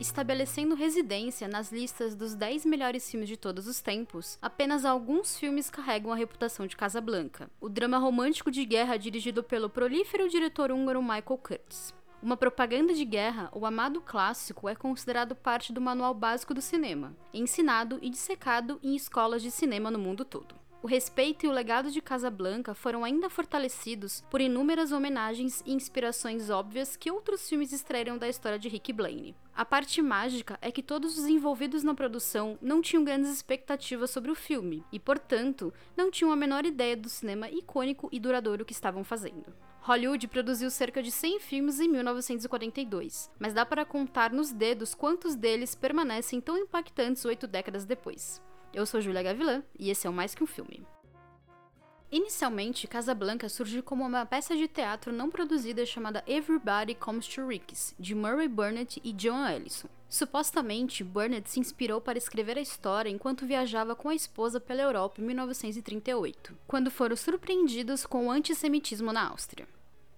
estabelecendo residência nas listas dos 10 melhores filmes de todos os tempos, apenas alguns filmes carregam a reputação de Casablanca. O drama romântico de guerra dirigido pelo prolífero diretor húngaro Michael Curtis. Uma propaganda de guerra, o amado clássico é considerado parte do manual básico do cinema, ensinado e dissecado em escolas de cinema no mundo todo. O respeito e o legado de Casablanca foram ainda fortalecidos por inúmeras homenagens e inspirações óbvias que outros filmes extraíram da história de Rick Blaine. A parte mágica é que todos os envolvidos na produção não tinham grandes expectativas sobre o filme e, portanto, não tinham a menor ideia do cinema icônico e duradouro que estavam fazendo. Hollywood produziu cerca de 100 filmes em 1942, mas dá para contar nos dedos quantos deles permanecem tão impactantes oito décadas depois. Eu sou Julia Gavilan e esse é o Mais Que Um Filme. Inicialmente, Casablanca surgiu como uma peça de teatro não produzida chamada Everybody Comes to Rick's, de Murray Burnett e John Ellison. Supostamente, Burnett se inspirou para escrever a história enquanto viajava com a esposa pela Europa em 1938, quando foram surpreendidos com o antissemitismo na Áustria.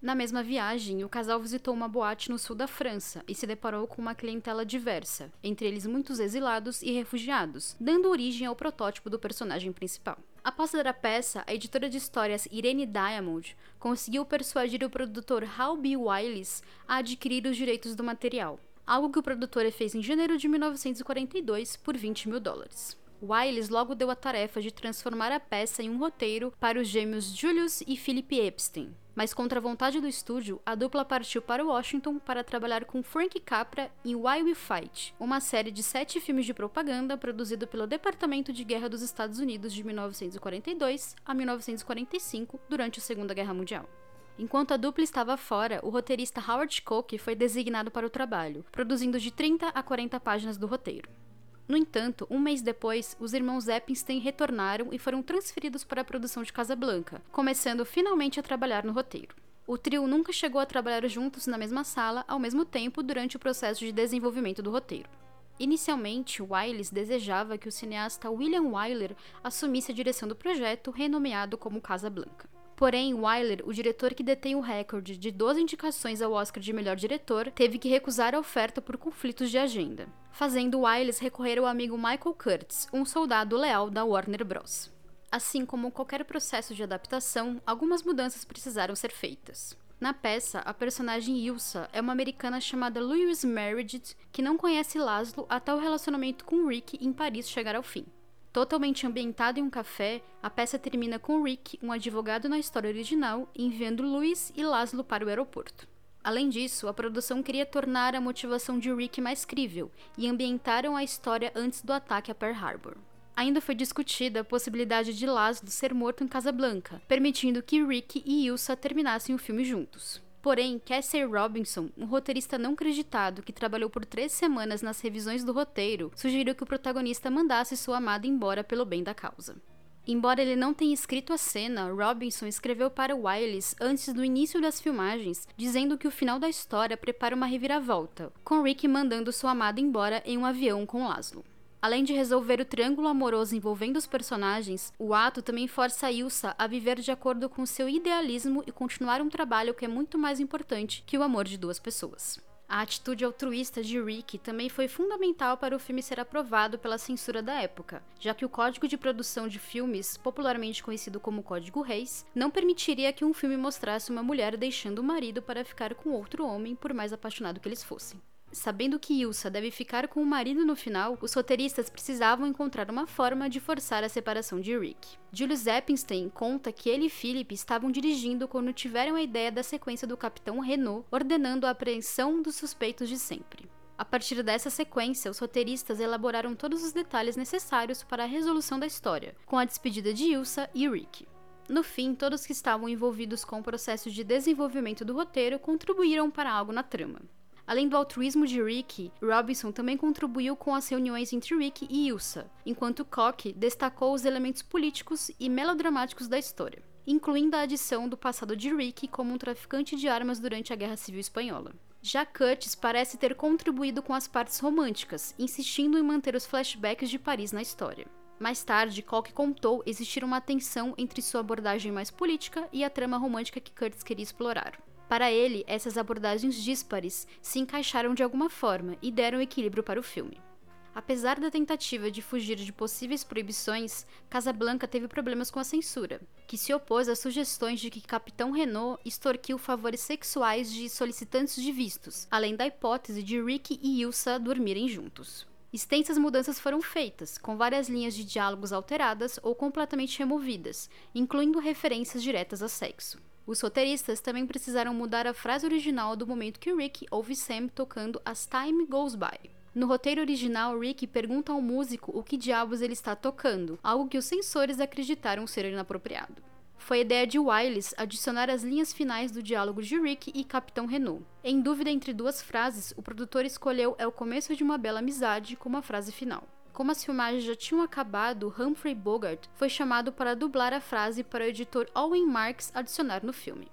Na mesma viagem, o casal visitou uma boate no sul da França e se deparou com uma clientela diversa, entre eles muitos exilados e refugiados, dando origem ao protótipo do personagem principal. Após ler a peça, a editora de histórias Irene Diamond conseguiu persuadir o produtor Hal B. Wiles a adquirir os direitos do material, algo que o produtor fez em janeiro de 1942 por 20 mil dólares. Wiles logo deu a tarefa de transformar a peça em um roteiro para os gêmeos Julius e Philip Epstein, mas contra a vontade do estúdio, a dupla partiu para Washington para trabalhar com Frank Capra em Why We Fight, uma série de sete filmes de propaganda produzido pelo Departamento de Guerra dos Estados Unidos de 1942 a 1945, durante a Segunda Guerra Mundial. Enquanto a dupla estava fora, o roteirista Howard Koch foi designado para o trabalho, produzindo de 30 a 40 páginas do roteiro. No entanto, um mês depois, os irmãos Epstein retornaram e foram transferidos para a produção de Casablanca, começando finalmente a trabalhar no roteiro. O trio nunca chegou a trabalhar juntos na mesma sala ao mesmo tempo durante o processo de desenvolvimento do roteiro. Inicialmente, Wiles desejava que o cineasta William Wyler assumisse a direção do projeto, renomeado como Casablanca. Porém, Wyler, o diretor que detém o recorde de 12 indicações ao Oscar de melhor diretor, teve que recusar a oferta por conflitos de agenda, fazendo Wiles recorrer ao amigo Michael Curtis, um soldado leal da Warner Bros. Assim como qualquer processo de adaptação, algumas mudanças precisaram ser feitas. Na peça, a personagem Ilsa é uma americana chamada Louise Meredith que não conhece Laszlo até o relacionamento com Rick em Paris chegar ao fim. Totalmente ambientada em um café, a peça termina com Rick, um advogado na história original, enviando Louis e Laszlo para o aeroporto. Além disso, a produção queria tornar a motivação de Rick mais crível e ambientaram a história antes do ataque a Pearl Harbor. Ainda foi discutida a possibilidade de Laszlo ser morto em Casablanca, permitindo que Rick e Ilsa terminassem o filme juntos. Porém, Cassie Robinson, um roteirista não creditado que trabalhou por três semanas nas revisões do roteiro, sugeriu que o protagonista mandasse sua amada embora pelo bem da causa. Embora ele não tenha escrito a cena, Robinson escreveu para Wiles antes do início das filmagens, dizendo que o final da história prepara uma reviravolta, com Rick mandando sua amada embora em um avião com Laszlo. Além de resolver o triângulo amoroso envolvendo os personagens, o ato também força Ilsa a viver de acordo com seu idealismo e continuar um trabalho que é muito mais importante que o amor de duas pessoas. A atitude altruísta de Rick também foi fundamental para o filme ser aprovado pela censura da época, já que o código de produção de filmes, popularmente conhecido como Código Reis, não permitiria que um filme mostrasse uma mulher deixando o marido para ficar com outro homem, por mais apaixonado que eles fossem. Sabendo que Ilsa deve ficar com o marido no final, os roteiristas precisavam encontrar uma forma de forçar a separação de Rick. Julius Epstein conta que ele e Philip estavam dirigindo quando tiveram a ideia da sequência do Capitão Renault ordenando a apreensão dos suspeitos de sempre. A partir dessa sequência, os roteiristas elaboraram todos os detalhes necessários para a resolução da história, com a despedida de Ilsa e Rick. No fim, todos que estavam envolvidos com o processo de desenvolvimento do roteiro contribuíram para algo na trama. Além do altruísmo de Rick, Robinson também contribuiu com as reuniões entre Rick e Ilsa, enquanto Koch destacou os elementos políticos e melodramáticos da história, incluindo a adição do passado de Rick como um traficante de armas durante a Guerra Civil Espanhola. Já Curtis parece ter contribuído com as partes românticas, insistindo em manter os flashbacks de Paris na história. Mais tarde, Koch contou existir uma tensão entre sua abordagem mais política e a trama romântica que Curtis queria explorar. Para ele, essas abordagens díspares se encaixaram de alguma forma e deram equilíbrio para o filme. Apesar da tentativa de fugir de possíveis proibições, Casablanca teve problemas com a censura, que se opôs às sugestões de que Capitão Renault extorquiu favores sexuais de solicitantes de vistos, além da hipótese de Rick e Ilsa dormirem juntos. Extensas mudanças foram feitas, com várias linhas de diálogos alteradas ou completamente removidas, incluindo referências diretas a sexo. Os roteiristas também precisaram mudar a frase original do momento que Rick ouve Sam tocando As Time Goes By. No roteiro original, Rick pergunta ao músico o que diabos ele está tocando, algo que os censores acreditaram ser inapropriado. Foi a ideia de Wiles adicionar as linhas finais do diálogo de Rick e Capitão Renault. Em dúvida entre duas frases, o produtor escolheu É o começo de uma bela amizade como a frase final. Como as filmagens já tinham acabado, Humphrey Bogart foi chamado para dublar a frase para o editor Owen Marks adicionar no filme.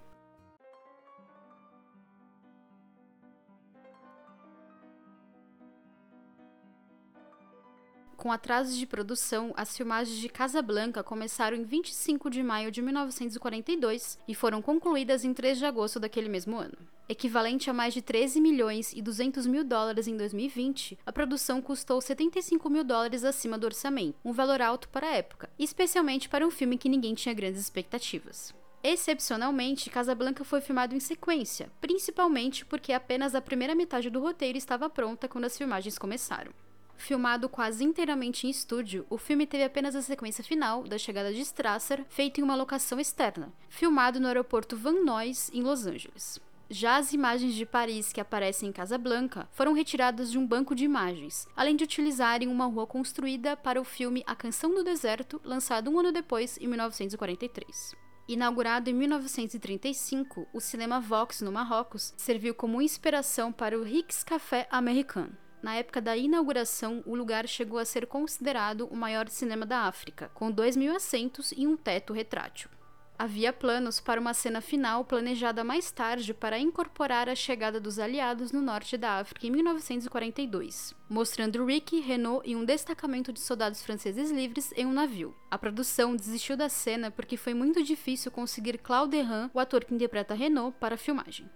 Com atrasos de produção, as filmagens de Casablanca começaram em 25 de maio de 1942 e foram concluídas em 3 de agosto daquele mesmo ano. Equivalente a mais de 13 milhões e 200 mil dólares em 2020, a produção custou 75 mil dólares acima do orçamento, um valor alto para a época, especialmente para um filme que ninguém tinha grandes expectativas. Excepcionalmente, Casablanca foi filmado em sequência, principalmente porque apenas a primeira metade do roteiro estava pronta quando as filmagens começaram. Filmado quase inteiramente em estúdio, o filme teve apenas a sequência final da chegada de Strasser, feita em uma locação externa, filmado no aeroporto Van Nuys, em Los Angeles. Já as imagens de Paris que aparecem em Casablanca foram retiradas de um banco de imagens, além de utilizarem uma rua construída para o filme A Canção do Deserto, lançado um ano depois, em 1943. Inaugurado em 1935, o cinema Vox no Marrocos serviu como inspiração para o Rix Café American, na época da inauguração, o lugar chegou a ser considerado o maior cinema da África, com 2 mil assentos e um teto retrátil. Havia planos para uma cena final planejada mais tarde para incorporar a chegada dos aliados no norte da África em 1942, mostrando Rick, Renault e um destacamento de soldados franceses livres em um navio. A produção desistiu da cena porque foi muito difícil conseguir Claude Derrin, o ator que interpreta Renault, para a filmagem.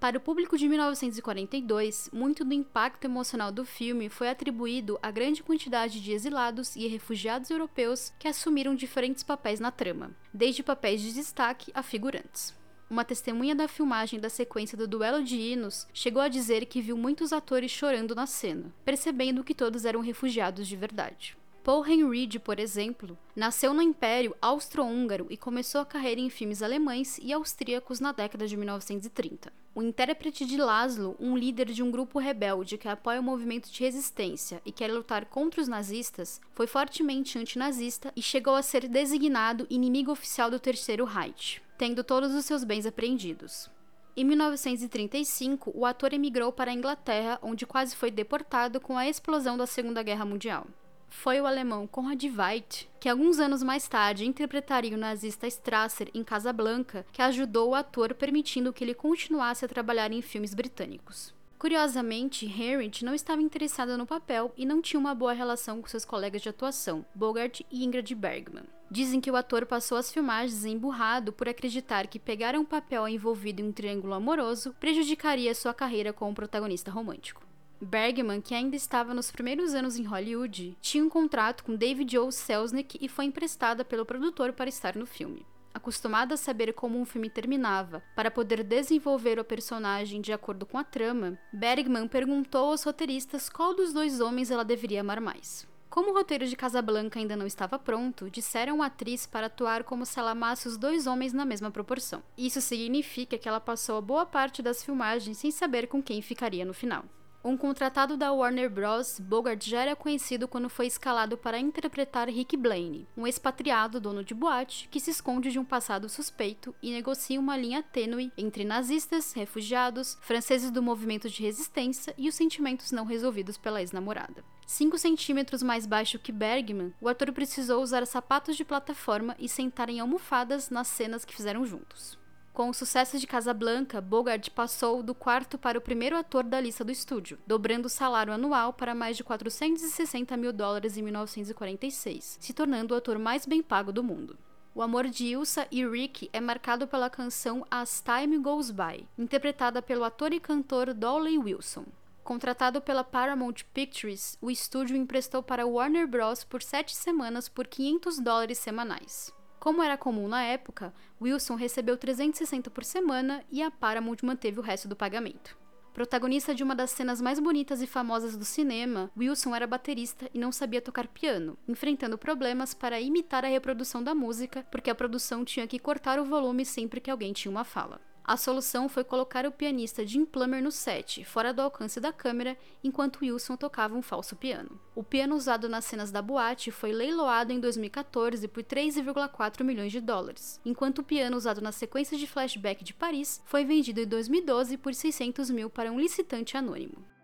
Para o público de 1942, muito do impacto emocional do filme foi atribuído à grande quantidade de exilados e refugiados europeus que assumiram diferentes papéis na trama, desde papéis de destaque a figurantes. Uma testemunha da filmagem da sequência do duelo de hinos chegou a dizer que viu muitos atores chorando na cena, percebendo que todos eram refugiados de verdade. Paul Henreid, por exemplo, nasceu no Império Austro-Húngaro e começou a carreira em filmes alemães e austríacos na década de 1930. O intérprete de Laszlo, um líder de um grupo rebelde que apoia o movimento de resistência e quer lutar contra os nazistas, foi fortemente antinazista e chegou a ser designado inimigo oficial do Terceiro Reich, tendo todos os seus bens apreendidos. Em 1935, o ator emigrou para a Inglaterra, onde quase foi deportado com a explosão da Segunda Guerra Mundial foi o alemão Konrad Veidt, que alguns anos mais tarde interpretaria o nazista Strasser em Casablanca, que ajudou o ator permitindo que ele continuasse a trabalhar em filmes britânicos. Curiosamente, Harriet não estava interessada no papel e não tinha uma boa relação com seus colegas de atuação, Bogart e Ingrid Bergman. Dizem que o ator passou as filmagens emburrado por acreditar que pegar um papel envolvido em um triângulo amoroso prejudicaria sua carreira como protagonista romântico. Bergman, que ainda estava nos primeiros anos em Hollywood, tinha um contrato com David O. Selznick e foi emprestada pelo produtor para estar no filme. Acostumada a saber como um filme terminava, para poder desenvolver o personagem de acordo com a trama, Bergman perguntou aos roteiristas qual dos dois homens ela deveria amar mais. Como o roteiro de Casablanca ainda não estava pronto, disseram à atriz para atuar como se ela amasse os dois homens na mesma proporção. Isso significa que ela passou a boa parte das filmagens sem saber com quem ficaria no final. Um contratado da Warner Bros., Bogart já era conhecido quando foi escalado para interpretar Rick Blaine, um expatriado dono de boate que se esconde de um passado suspeito e negocia uma linha tênue entre nazistas, refugiados, franceses do movimento de resistência e os sentimentos não resolvidos pela ex-namorada. 5 centímetros mais baixo que Bergman, o ator precisou usar sapatos de plataforma e sentar em almofadas nas cenas que fizeram juntos. Com o sucesso de Casablanca, Bogart passou do quarto para o primeiro ator da lista do estúdio, dobrando o salário anual para mais de 460 mil dólares em 1946, se tornando o ator mais bem pago do mundo. O amor de Ilsa e Rick é marcado pela canção As Time Goes By, interpretada pelo ator e cantor Dolly Wilson. Contratado pela Paramount Pictures, o estúdio emprestou para Warner Bros. por sete semanas por 500 dólares semanais. Como era comum na época, Wilson recebeu 360 por semana e a Paramount manteve o resto do pagamento. Protagonista de uma das cenas mais bonitas e famosas do cinema, Wilson era baterista e não sabia tocar piano, enfrentando problemas para imitar a reprodução da música, porque a produção tinha que cortar o volume sempre que alguém tinha uma fala. A solução foi colocar o pianista Jim Plummer no set, fora do alcance da câmera, enquanto Wilson tocava um falso piano. O piano usado nas cenas da boate foi leiloado em 2014 por 3,4 milhões de dólares, enquanto o piano usado na sequência de flashback de Paris foi vendido em 2012 por 600 mil para um licitante anônimo.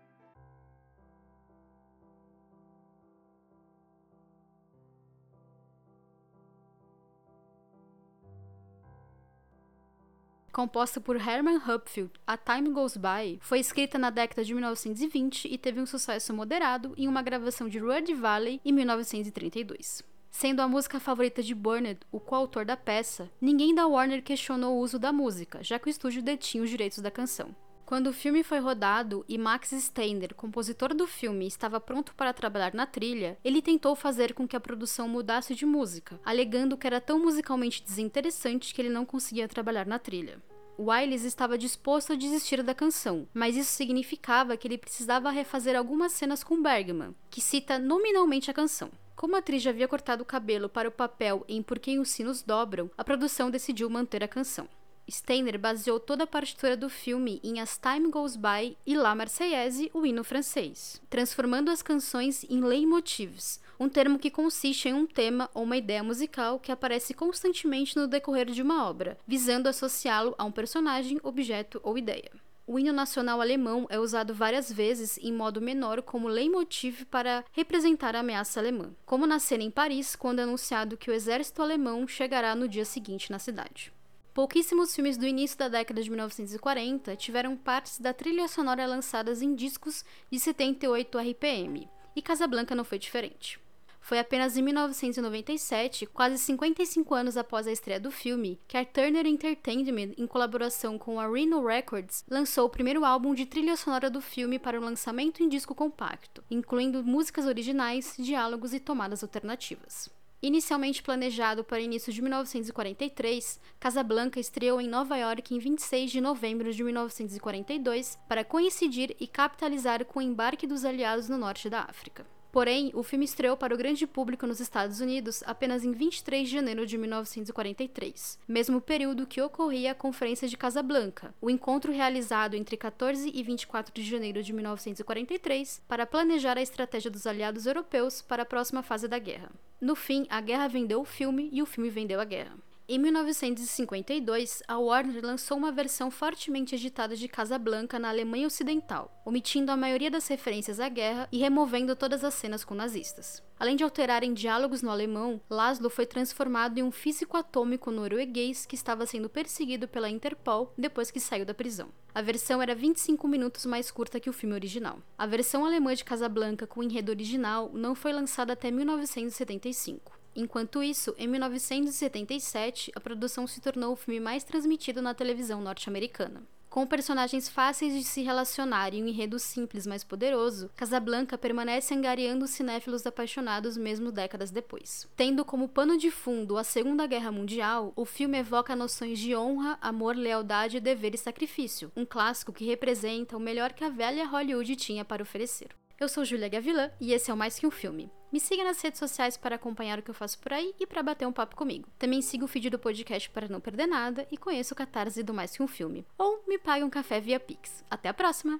Composta por Herman Hupfield, A Time Goes By, foi escrita na década de 1920 e teve um sucesso moderado em uma gravação de Rudy Valley em 1932. Sendo a música favorita de Burnett o coautor da peça, ninguém da Warner questionou o uso da música, já que o estúdio detinha os direitos da canção. Quando o filme foi rodado e Max Steiner, compositor do filme, estava pronto para trabalhar na trilha, ele tentou fazer com que a produção mudasse de música, alegando que era tão musicalmente desinteressante que ele não conseguia trabalhar na trilha. Wiles estava disposto a desistir da canção, mas isso significava que ele precisava refazer algumas cenas com Bergman, que cita nominalmente a canção. Como a atriz já havia cortado o cabelo para o papel em Por Quem os Sinos Dobram, a produção decidiu manter a canção. Steiner baseou toda a partitura do filme em As Time Goes By e La Marseillaise, o hino francês, transformando as canções em leitmotivs, um termo que consiste em um tema ou uma ideia musical que aparece constantemente no decorrer de uma obra, visando associá-lo a um personagem, objeto ou ideia. O hino nacional alemão é usado várias vezes em modo menor como leitmotiv para representar a ameaça alemã, como na cena em Paris, quando é anunciado que o exército alemão chegará no dia seguinte na cidade. Pouquíssimos filmes do início da década de 1940 tiveram partes da trilha sonora lançadas em discos de 78 RPM, e Casablanca não foi diferente. Foi apenas em 1997, quase 55 anos após a estreia do filme, que a Turner Entertainment, em colaboração com a Rhino Records, lançou o primeiro álbum de trilha sonora do filme para o lançamento em disco compacto, incluindo músicas originais, diálogos e tomadas alternativas. Inicialmente planejado para início de 1943, Casablanca estreou em Nova York em 26 de novembro de 1942 para coincidir e capitalizar com o embarque dos aliados no norte da África. Porém, o filme estreou para o grande público nos Estados Unidos apenas em 23 de janeiro de 1943, mesmo período que ocorria a Conferência de Casablanca, o encontro realizado entre 14 e 24 de janeiro de 1943 para planejar a estratégia dos aliados europeus para a próxima fase da guerra. No fim, a guerra vendeu o filme e o filme vendeu a guerra. Em 1952, a Warner lançou uma versão fortemente editada de Casablanca na Alemanha Ocidental, omitindo a maioria das referências à guerra e removendo todas as cenas com nazistas. Além de alterarem diálogos no alemão, Laszlo foi transformado em um físico atômico norueguês que estava sendo perseguido pela Interpol depois que saiu da prisão. A versão era 25 minutos mais curta que o filme original. A versão alemã de Casablanca com enredo original não foi lançada até 1975. Enquanto isso, em 1977, a produção se tornou o filme mais transmitido na televisão norte-americana. Com personagens fáceis de se relacionar e um enredo simples, mas poderoso, Casablanca permanece angariando cinéfilos apaixonados mesmo décadas depois. Tendo como pano de fundo a Segunda Guerra Mundial, o filme evoca noções de honra, amor, lealdade, dever e sacrifício, um clássico que representa o melhor que a velha Hollywood tinha para oferecer. Eu sou Julia Gavilã e esse é o Mais Que Um Filme. Me siga nas redes sociais para acompanhar o que eu faço por aí e para bater um papo comigo. Também siga o feed do podcast para não perder nada e conheça o catarse do Mais Que Um Filme. Ou me pague um café via Pix. Até a próxima!